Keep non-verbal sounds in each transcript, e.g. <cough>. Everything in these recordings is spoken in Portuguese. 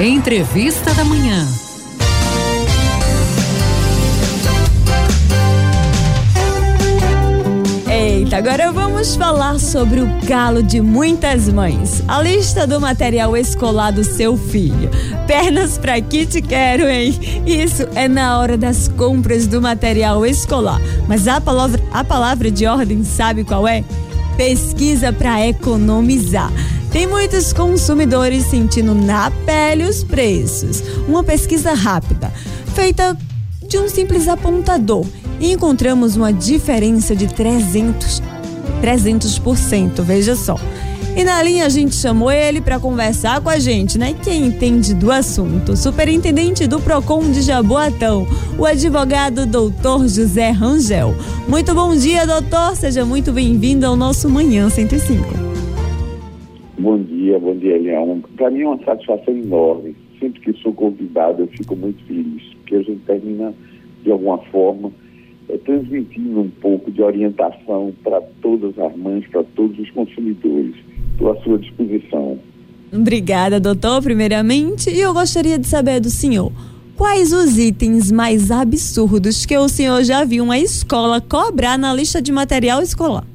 Entrevista da Manhã. Eita, agora vamos falar sobre o calo de muitas mães. A lista do material escolar do seu filho. Pernas pra que te quero, hein? Isso é na hora das compras do material escolar. Mas a palavra, a palavra de ordem sabe qual é? Pesquisa para economizar. Tem muitos consumidores sentindo na pele os preços. Uma pesquisa rápida, feita de um simples apontador, e encontramos uma diferença de 300, 300%, veja só. E na linha a gente chamou ele para conversar com a gente, né? Quem entende do assunto, superintendente do Procon de Jaboatão, o advogado doutor José Rangel. Muito bom dia, doutor. Seja muito bem-vindo ao nosso Manhã 105. Dia, bom dia, Leão. Para mim é uma satisfação enorme. Sempre que sou convidado, eu fico muito feliz, porque a gente termina, de alguma forma, é, transmitindo um pouco de orientação para todas as mães, para todos os consumidores. Estou à sua disposição. Obrigada, doutor, primeiramente. E eu gostaria de saber do senhor. Quais os itens mais absurdos que o senhor já viu uma escola cobrar na lista de material escolar?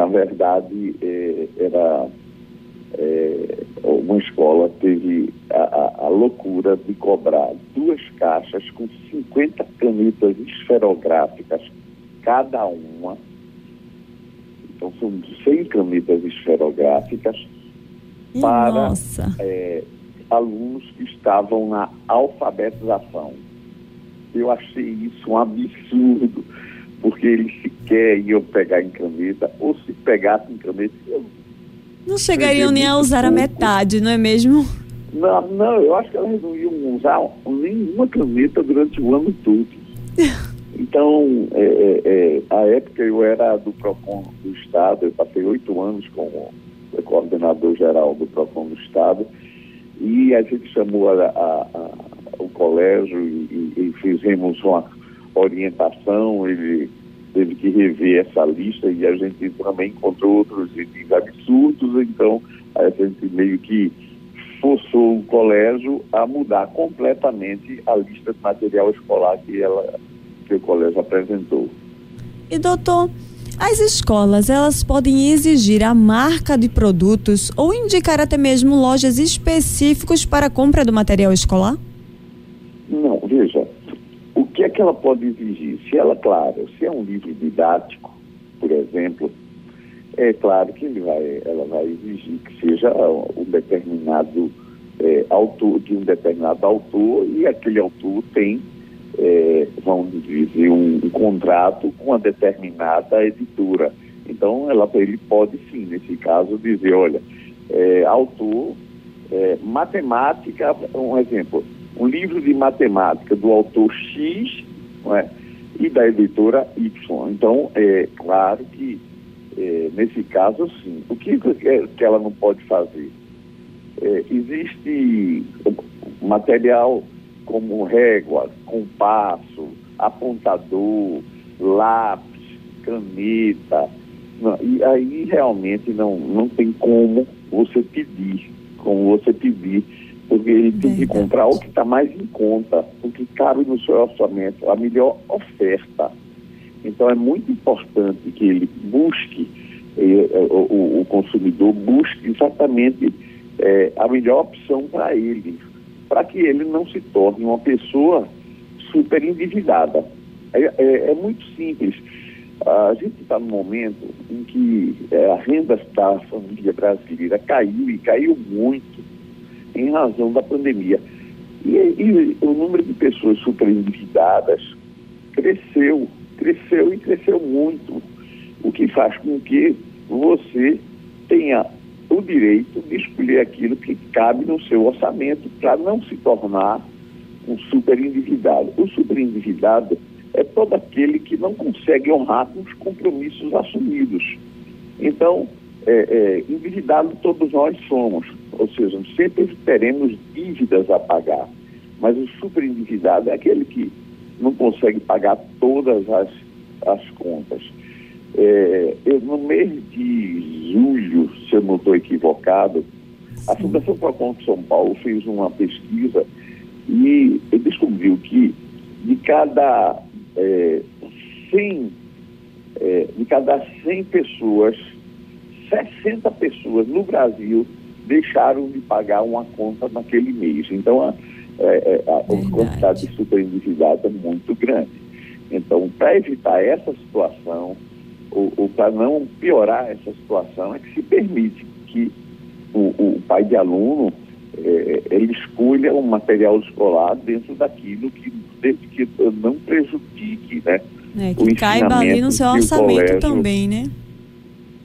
Na verdade, é, era é, uma escola teve a, a, a, loucura de cobrar duas caixas com 50 canetas esferográficas cada uma. Então são 100 canetas esferográficas para é, alunos que estavam na alfabetização. Eu achei isso um absurdo porque eles sequer iam pegar em caneta, ou se pegassem em caneta, eu não chegariam nem a usar pouco. a metade, não é mesmo? Não, não, eu acho que elas não iam usar nenhuma caneta durante o ano todo. <laughs> Então, é, é, é, a época eu era do PROCON do Estado, eu passei oito anos como coordenador geral do PROCON do Estado, e a gente chamou a, a, a, o colégio e, e, fizemos uma orientação, ele teve que rever essa lista e a gente também encontrou outros itens absurdos, então a gente meio que forçou o colégio a mudar completamente a lista de material escolar que, ela, que o colégio apresentou. E doutor, as escolas, elas podem exigir a marca de produtos ou indicar até mesmo lojas específicas para a compra do material escolar? Que ela pode exigir? Se ela, claro, se é um livro didático, por exemplo, é claro que ele vai, ela vai exigir que seja um determinado é, autor, de um determinado autor, e aquele autor tem, é, vamos dizer, um, um, contrato com uma determinada editora. Então, ela, ele pode sim, nesse caso, dizer, olha, é, autor, é, matemática, um exemplo, um livro de matemática do autor X é? e da editora Y. Então, é claro que, é, nesse caso, sim. O que, que ela não pode fazer? É, existe material como régua, compasso, apontador, lápis, caneta. Não, e aí realmente não, não tem como você pedir, como você pedir porque ele tem que comprar o que está mais em conta, o que cabe no seu orçamento, a melhor oferta. Então é muito importante que ele busque, eh, eh o, o, consumidor busque exatamente eh, a melhor opção para ele, para que ele não se torne uma pessoa super endividada. É, é, é muito simples. A gente está num momento em que eh, a renda da família brasileira caiu e caiu muito em razão da pandemia. E, e o número de pessoas superendividadas cresceu, cresceu e cresceu muito, o que faz com que você tenha o direito de escolher aquilo que cabe no seu orçamento para não se tornar um superendividado. O superendividado é todo aquele que não consegue honrar com os compromissos assumidos. Então, é, é, endividado todos nós somos, ou seja, sempre teremos dívidas a pagar, mas o superendividado é aquele que não consegue pagar todas as, as contas. É, eu, no mês de julho, se eu não estou equivocado, A Fundação Procon de São Paulo fez uma pesquisa e descobriu que de cada é, 100, é, de cada 100 pessoas, 60 pessoas no Brasil deixaram de pagar uma conta naquele mês. Então, a, é, é a, a quantidade de superendividado é muito grande. Então, para evitar essa situação, ou, ou para não piorar essa situação, é que se permite que o, o pai de aluno é, ele escolha um material escolar dentro daquilo que, desde que não prejudique, né? É, que caiba ali no seu orçamento colégio, também, né?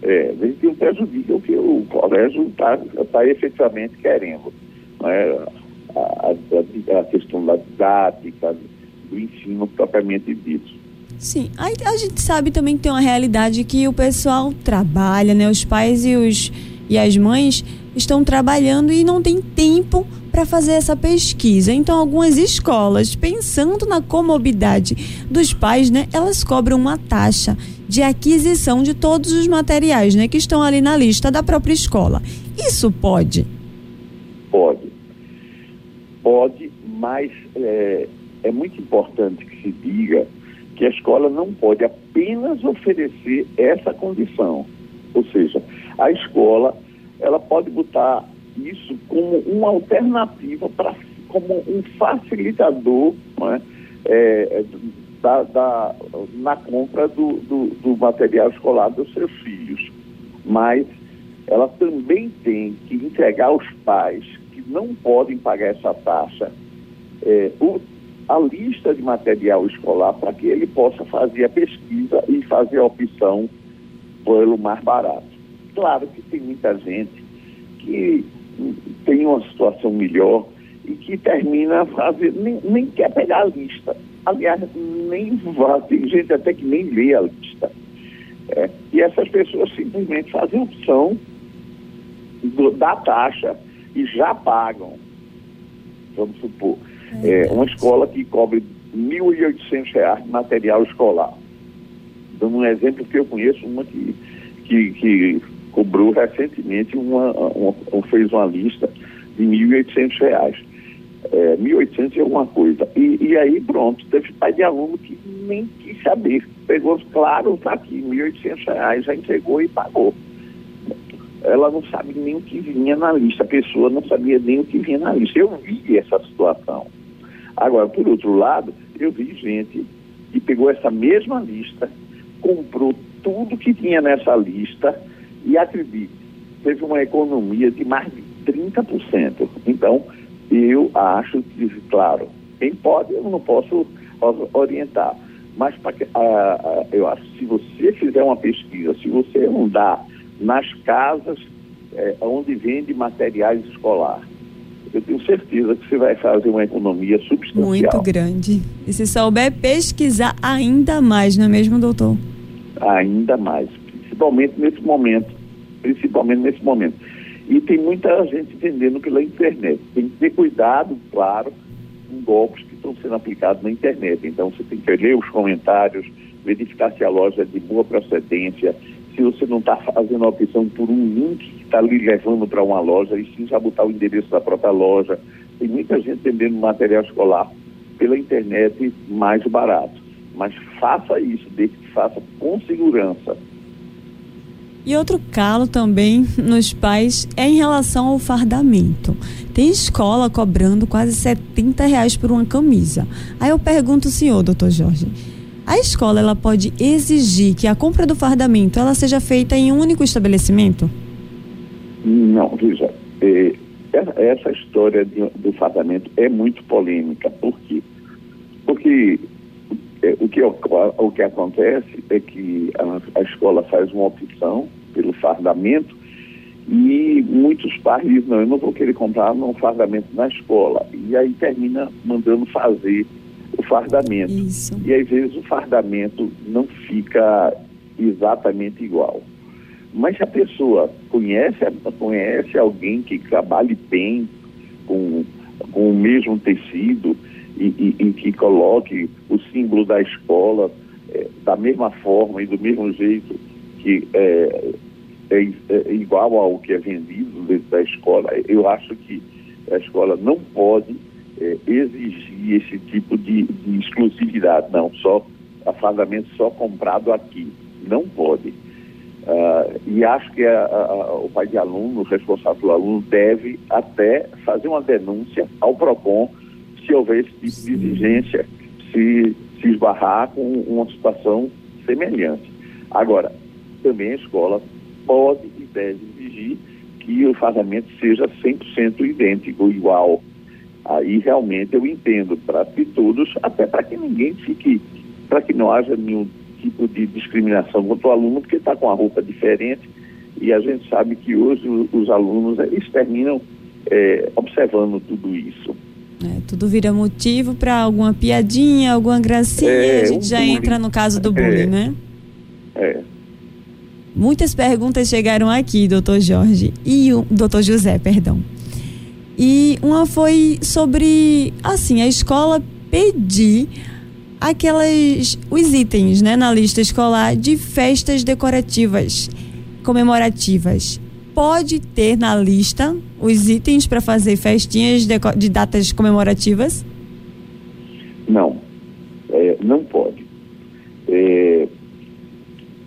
É, que não prejudique o que o colégio está tá efetivamente querendo. Né? A, a, a, questão da didática, do ensino propriamente dito. Sim, a, a gente sabe também que tem uma realidade que o pessoal trabalha, né? Os pais e, os, e as mães estão trabalhando e não tem tempo para fazer essa pesquisa. Então, algumas escolas, pensando na comorbidade dos pais, né, elas cobram uma taxa de aquisição de todos os materiais, né, que estão ali na lista da própria escola. Isso pode? Pode. Pode, mas é, é muito importante que se diga que a escola não pode apenas oferecer essa condição. Ou seja, a escola ela pode botar isso como uma alternativa para como um facilitador é? É, da, da, na compra do, do, do, material escolar dos seus filhos. Mas ela também tem que entregar aos pais que não podem pagar essa taxa é, o, a lista de material escolar para que ele possa fazer a pesquisa e fazer a opção pelo mais barato. Claro que tem muita gente que tem uma situação melhor e que termina fazendo, nem, nem quer pegar a lista. Aliás, nem vai, tem gente até que nem lê a lista. É, e essas pessoas simplesmente fazem opção do, da taxa e já pagam. Vamos supor, é, uma escola que cobre R$ 1.800 de material escolar. Dando um exemplo que eu conheço, uma que, que, que cobrou recentemente uma, uma, fez uma lista de R$ 1.800. É, 1.800 e alguma coisa. E, e, aí, pronto, teve pai de aluno que nem quis saber. Pegou, claro, está aqui, R$ 1.800, já entregou e pagou. Ela não sabe nem o que vinha na lista, a pessoa não sabia nem o que vinha na lista. Eu vi essa situação. Agora, por outro lado, eu vi gente que pegou essa mesma lista, comprou tudo que tinha nessa lista, e acredite, teve uma economia de mais de 30%. Então, eu acho que, claro, quem pode, eu não posso orientar. Mas pra, uh, eu acho que se você fizer uma pesquisa, se você andar nas casas eh, onde vende materiais escolares, eu tenho certeza que você vai fazer uma economia substancial. Muito grande. E se souber pesquisar ainda mais, não é mesmo, doutor? Ainda mais, principalmente nesse momento principalmente nesse momento. E tem muita gente vendendo pela internet. Tem que ter cuidado, claro, com golpes que estão sendo aplicados na internet. Então você tem que ler os comentários, verificar se a loja é de boa procedência, se você não está fazendo a opção por um link que está lhe levando para uma loja, e sim já botar o endereço da própria loja. Tem muita gente vendendo material escolar pela internet mais barato. Mas faça isso, desde que faça com segurança. E outro calo também nos pais é em relação ao fardamento. Tem escola cobrando quase 70 reais por uma camisa. Aí eu pergunto ao senhor, doutor Jorge, a escola ela pode exigir que a compra do fardamento ela seja feita em um único estabelecimento? Não, veja, é, essa história de, do fardamento é muito polêmica. Por quê? Porque é, o, que, o que acontece é que a, a escola faz uma opção pelo fardamento e muitos pais dizem, não, eu não vou querer comprar um fardamento na escola. E aí termina mandando fazer o fardamento. Isso. E às vezes o fardamento não fica exatamente igual. Mas se a pessoa conhece, conhece alguém que trabalhe bem com, com o mesmo tecido, e, e, e que coloque o símbolo da escola é, da mesma forma e do mesmo jeito que é, é, é, igual ao que é vendido dentro da escola, eu acho que a escola não pode é, exigir esse tipo de, de, exclusividade, não, só afastamento só comprado aqui. Não pode. Uh, e acho que a, a, o pai de aluno, o responsável do aluno, deve até fazer uma denúncia ao PROCON se houver esse tipo de exigência, se, se esbarrar com uma situação semelhante. Agora, também a escola pode e deve exigir que o fazamento seja 100% idêntico, igual. Aí realmente eu entendo para que todos, até para que ninguém fique, para que não haja nenhum tipo de discriminação contra o aluno, porque está com a roupa diferente e a gente sabe que hoje os alunos eles terminam é, observando tudo isso. É, tudo vira motivo para alguma piadinha, alguma gracinha, é, a gente já bullying. entra no caso do bullying, é, né? É. Muitas perguntas chegaram aqui, doutor Jorge, e o doutor José, perdão. E uma foi sobre, assim, a escola pedir aquelas, os itens, né, na lista escolar de festas decorativas, comemorativas. Pode ter na lista os itens para fazer festinhas de, de, datas comemorativas? Não, é, não pode. É,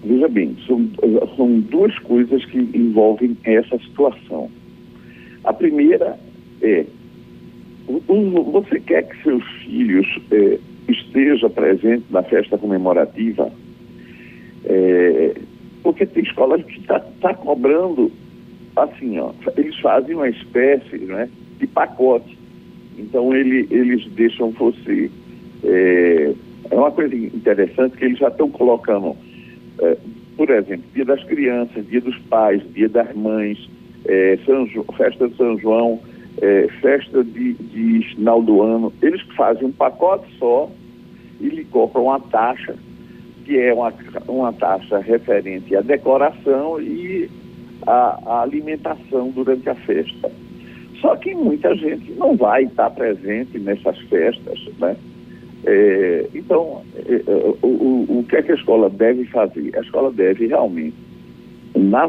Veja bem, são, são duas coisas que envolvem essa situação. A primeira é, você quer que seus filhos é, estejam presentes na festa comemorativa? É, porque tem escolas que está tá cobrando, assim, ó, eles fazem uma espécie né, de pacote. Então ele, eles deixam você. É, é uma coisa interessante que eles já estão colocando é, por exemplo, Dia das Crianças, Dia dos Pais, Dia das Mães, é, São festa de São João, é, festa de, de final do ano, eles fazem um pacote só e lhe cobram uma taxa, que é uma, uma taxa referente à decoração e à, à alimentação durante a festa. Só que muita gente não vai estar presente nessas festas, né? É, então, é, é, o, o, o, que é que a escola deve fazer? A escola deve realmente, na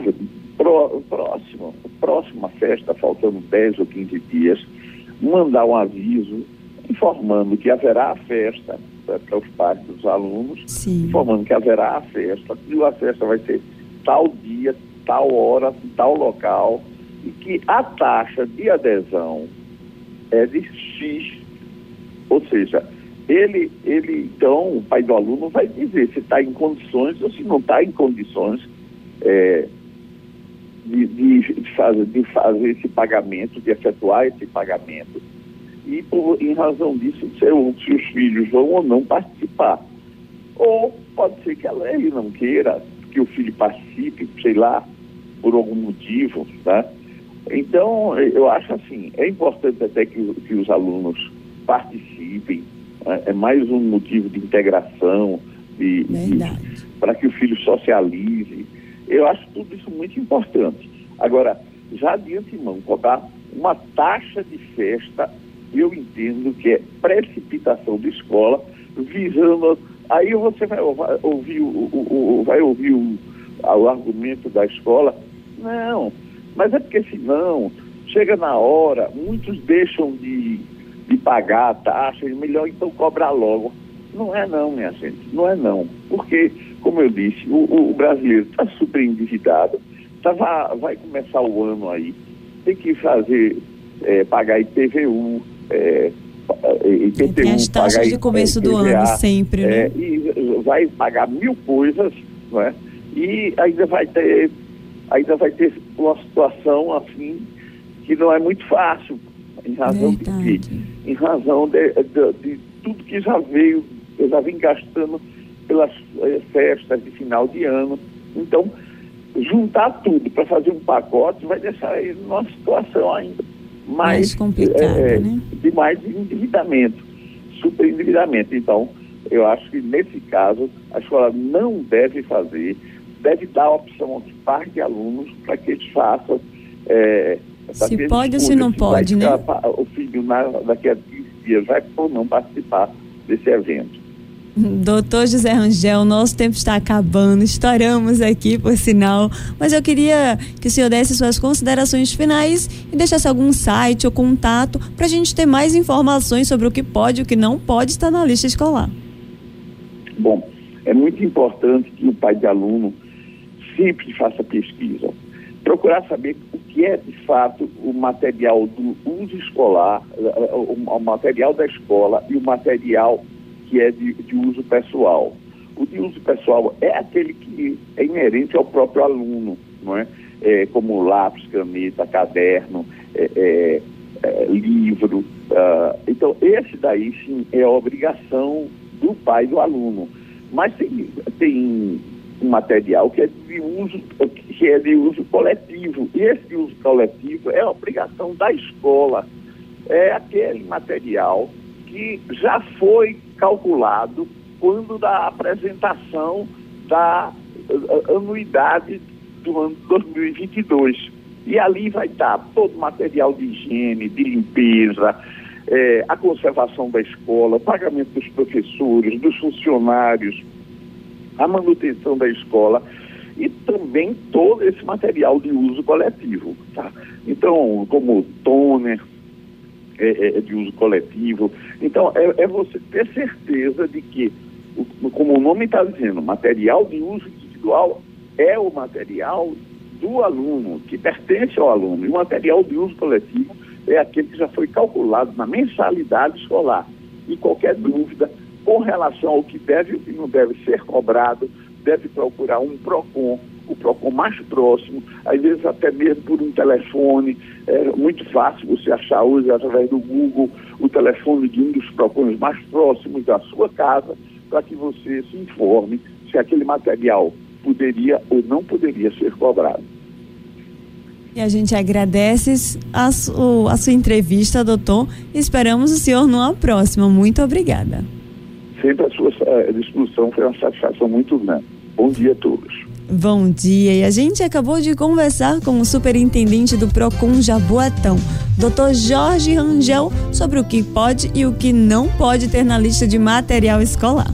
pro, próximo, próxima festa, faltando 10 ou 15 dias, mandar um aviso informando que haverá a festa para os pais dos alunos, Sim. informando que haverá a festa, que a festa vai ser tal dia, tal hora, tal local, e que a taxa de adesão é de X, ou seja, ele, ele, então, o pai do aluno vai dizer se está em condições ou se não está em condições é, de, de, fazer, de fazer esse pagamento, de efetuar esse pagamento. E, por, em razão disso, se, se os filhos vão ou não participar. Ou pode ser que a lei não queira que o filho participe, sei lá, por algum motivo, tá? Então, eu acho assim, é importante até que, que os alunos participem, é, é mais um motivo de integração, de, de para que o filho socialize. Eu acho tudo isso muito importante. Agora, já de antemão, cobrar uma taxa de festa, eu entendo que é precipitação de escola, visando. Aí você vai ouvir o, o, o vai ouvir o, o argumento da escola. Não, mas é porque senão, chega na hora, muitos deixam de de pagar a taxa, é melhor então cobrar logo. Não é não, minha gente, não é não. Porque, como eu disse, o, o brasileiro está super endividado, tá, vai, vai, começar o ano aí, tem que fazer, é, pagar IPVU, é, IPTU, tem as taxas pagar, de começo do ano sempre, né? É, e vai pagar mil coisas, né? E ainda vai ter, ainda vai ter uma situação assim que não é muito fácil, em razão Verdade. de em razão de, de, de, tudo que já veio, eu já vim gastando pelas eh, festas de final de ano. Então, juntar tudo para fazer um pacote vai deixar ele numa situação ainda mais, mais complicada, é, né? de mais endividamento, super endividamento. Então, eu acho que nesse caso a escola não deve fazer, deve dar a opção aos pais de alunos para que eles façam é, se pode ou se não pode, né? O filho na, daqui a 15 dias vai ou não participar desse evento. Doutor José Rangel, nosso tempo está acabando, estouramos aqui, por sinal, mas eu queria que o senhor desse suas considerações finais e deixasse algum site ou contato para a gente ter mais informações sobre o que pode e o que não pode estar na lista escolar. Bom, é muito importante que o pai de aluno sempre faça pesquisa. Procurar saber o que é de fato o material do uso escolar, o material da escola e o material que é de, de uso pessoal. O de uso pessoal é aquele que é inerente ao próprio aluno, não é? é como lápis, caneta, caderno, é, é, é livro. Uh, então, esse daí sim é a obrigação do pai do aluno. Mas tem, tem um material que é de uso, que é de uso coletivo. E esse uso coletivo é obrigação da escola. É aquele material que já foi calculado quando da apresentação da eh, anuidade do ano 2022. E ali vai estar todo o material de higiene, de limpeza, é, a conservação da escola, pagamento dos professores, dos funcionários, a manutenção da escola e também todo esse material de uso coletivo. Tá? Então, como toner, é, é, é, de uso coletivo. Então, é, é, você ter certeza de que, como o nome está dizendo, material de uso individual é o material do aluno, que pertence ao aluno. E o material de uso coletivo é aquele que já foi calculado na mensalidade escolar. E qualquer dúvida com relação ao que deve e o que não deve ser cobrado, deve procurar um PROCON o PROCON mais próximo, às vezes até mesmo por um telefone. É muito fácil você achar hoje, através do Google, o telefone de um dos PROCONs mais próximos da sua casa, para que você se informe se aquele material poderia ou não poderia ser cobrado. E a gente agradece a, su, a sua entrevista, doutor. Esperamos o senhor numa próxima. Muito obrigada. Sempre a sua a discussão foi uma satisfação muito grande. Bom dia a todos. Bom dia. E a gente acabou de conversar com o superintendente do Procon Jaboatão, Dr. Jorge Rangel, sobre o que pode e o que não pode ter na lista de material escolar.